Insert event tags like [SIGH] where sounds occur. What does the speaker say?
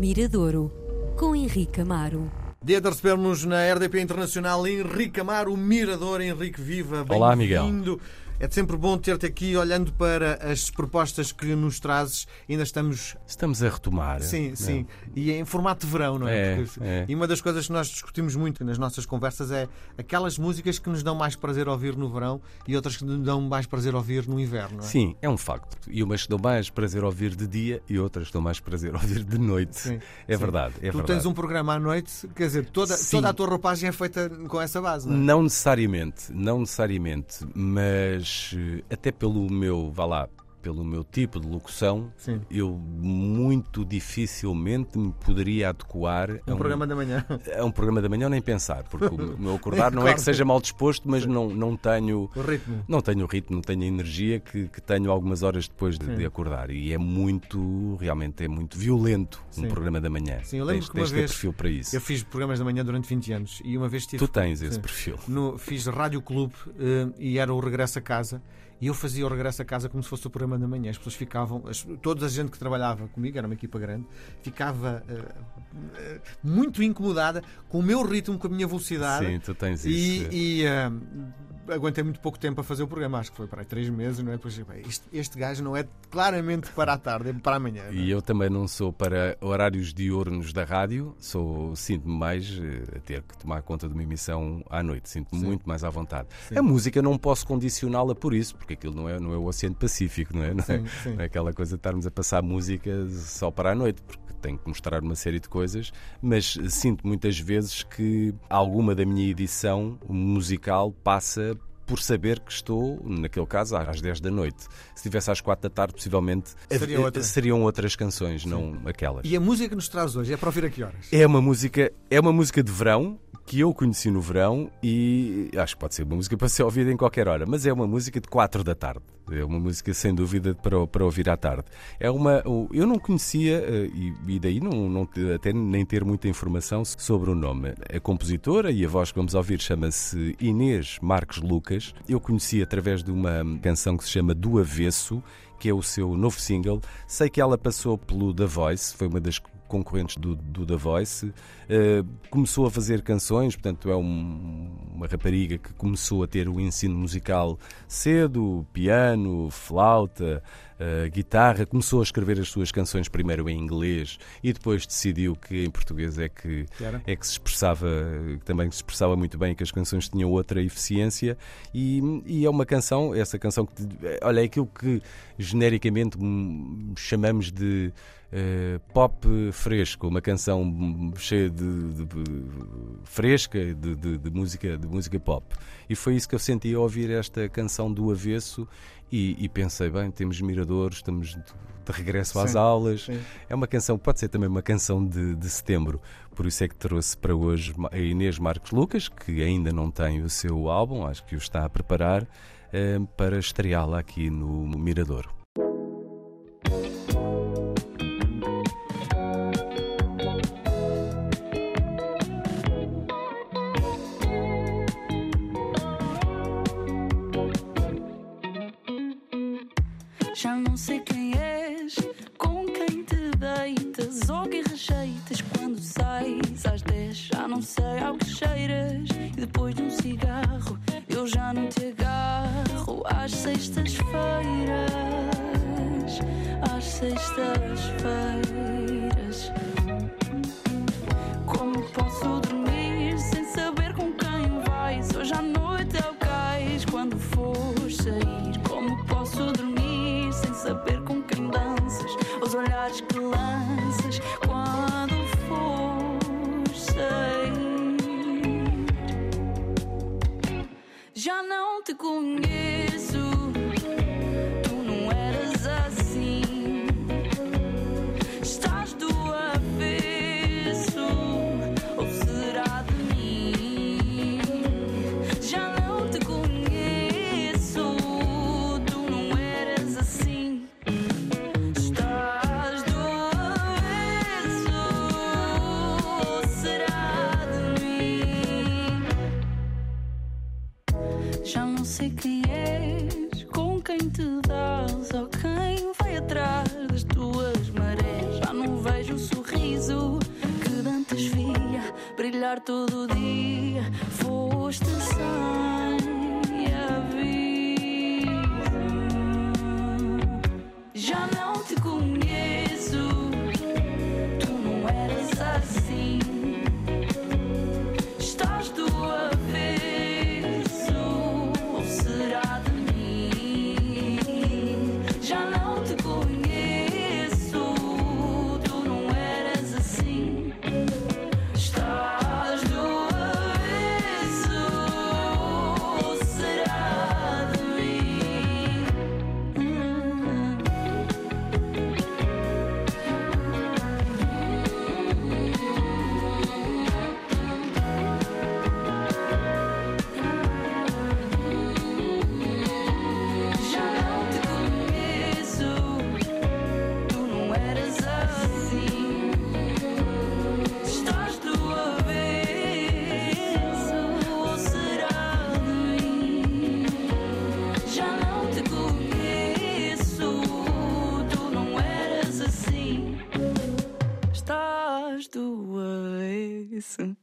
Miradouro, com Henrique Amaro. Dia de recebermos na RDP Internacional Henrique Amaro, Mirador. Henrique Viva, Olá, Miguel. É sempre bom ter-te aqui olhando para as propostas que nos trazes. Ainda estamos. Estamos a retomar. Sim, não? sim. E é em formato de verão, não é? É, é. E uma das coisas que nós discutimos muito nas nossas conversas é aquelas músicas que nos dão mais prazer ouvir no verão e outras que nos dão mais prazer ouvir no inverno, não é? Sim, é um facto. E umas que dão mais prazer ouvir de dia e outras que dão mais prazer ouvir de noite. Sim, É sim. verdade, é tu verdade. tens um programa à noite, quer dizer, toda, Sim. toda a tua roupagem é feita com essa base, não é? Não necessariamente, não necessariamente, mas eh, até pelo meu, vá lá, pelo meu tipo de locução, Sim. eu muito dificilmente me poderia adequar a Um programa da manhã. [LAUGHS] a um programa da manhã nem pensar, porque o meu acordar [LAUGHS] não é que Claro. seja mal disposto, mas não, não tenho O ritmo. Não tenho o ritmo, não tenho a energia que, que tenho algumas horas depois de, de acordar. E é muito, realmente é muito violento Sim. um programa da manhã. Sim, eu lembro tens, que uma tens vez perfil para isso. Eu fiz programas da manhã durante 20 anos e uma vez tive. Tu tens esse Sim. perfil. No, fiz Rádio Clube eh, e era o Regresso a Casa e eu fazia o Regresso a Casa como se fosse o programa da manhã. As pessoas ficavam, as- toda a gente que trabalhava comigo, era uma equipa grande, ficava eh, eh, muito incomodada com o meu ritmo, com a minha velocidade. Sim, tu tens E, isso. e, eh, aguentei muito pouco tempo a fazer o programa, acho que foi para aí três meses, não é? Depois, bem, este, este gajo não é claramente para a tarde, é para amanhã. é? E eu também não sou para horários diurnos da rádio, sou sinto-me mais eh, a ter que tomar conta de uma emissão à noite, sinto-me muito mais à vontade. Sim. A música não posso condicioná-la por isso, porque aquilo não é, não é o Oceano Pacífico, não é? Não é? Sim, sim. Não é aquela coisa de estarmos a passar música só para a noite, porque tenho que mostrar uma série de coisas, mas sinto muitas vezes que alguma da minha edição musical passa por saber que estou, naquele caso, às 10 da noite. Se estivesse às 4 da tarde, possivelmente Seria eh, outra. seriam outras canções, não aquelas. E a música que nos traz hoje é para ouvir a que horas? É uma música, é uma música de verão que eu conheci no verão e acho que pode ser uma música para ser ouvida em qualquer hora, mas é uma música de 4 da tarde. É uma música sem dúvida para, para ouvir à tarde. É uma, eu não conhecia eh, e, daí não, não até nem ter muita informação sobre o nome. A compositora e a voz que vamos ouvir chama-se Inês Marques Lucas. Eu conheci através de uma canção que se chama Do Avesso, que é o seu novo single. Sei que ela passou pelo The Voice, foi uma das concorrentes do, do Voice. Uh, começou a fazer canções, portanto, é um- uma rapariga que começou a ter o ensino musical cedo, piano, flauta, guitarra. Começou a escrever as suas canções primeiro em inglês e depois decidiu que em português é que era? é que se expressava, que também se expressava muito bem, que as canções tinham outra eficiência e, e é uma canção, essa canção que, olha, é aquilo que genericamente chamamos de eh, pop fresco, uma canção cheia de, de- de- fresca de, de- de música, de música pop. E foi isso que eu senti ao ouvir esta canção do avesso e, e pensei, bem, temos miradores, estamos de, de regresso às Sim, aulas. sim. É uma canção, pode ser também uma canção de, de setembro, por isso é que trouxe para hoje a Inês Marques Lucas, que ainda não tem o seu álbum, acho que o está a preparar, eh, para estreá-la aqui no Mirador. Já não sei quem és, com quem te deitas ou que rejeitas quando sais às 10. Já não sei ao que cheiras e depois de um cigarro eu já não te agarro às sextas-feiras. Às sextas-feiras. Quando for. Já não te conheço, Já não sei quem és, com quem te dás ou quem vai atrás das tuas marés. Já não vejo o sorriso que antes via brilhar todo dia. Foste sem aviso. Já não isso.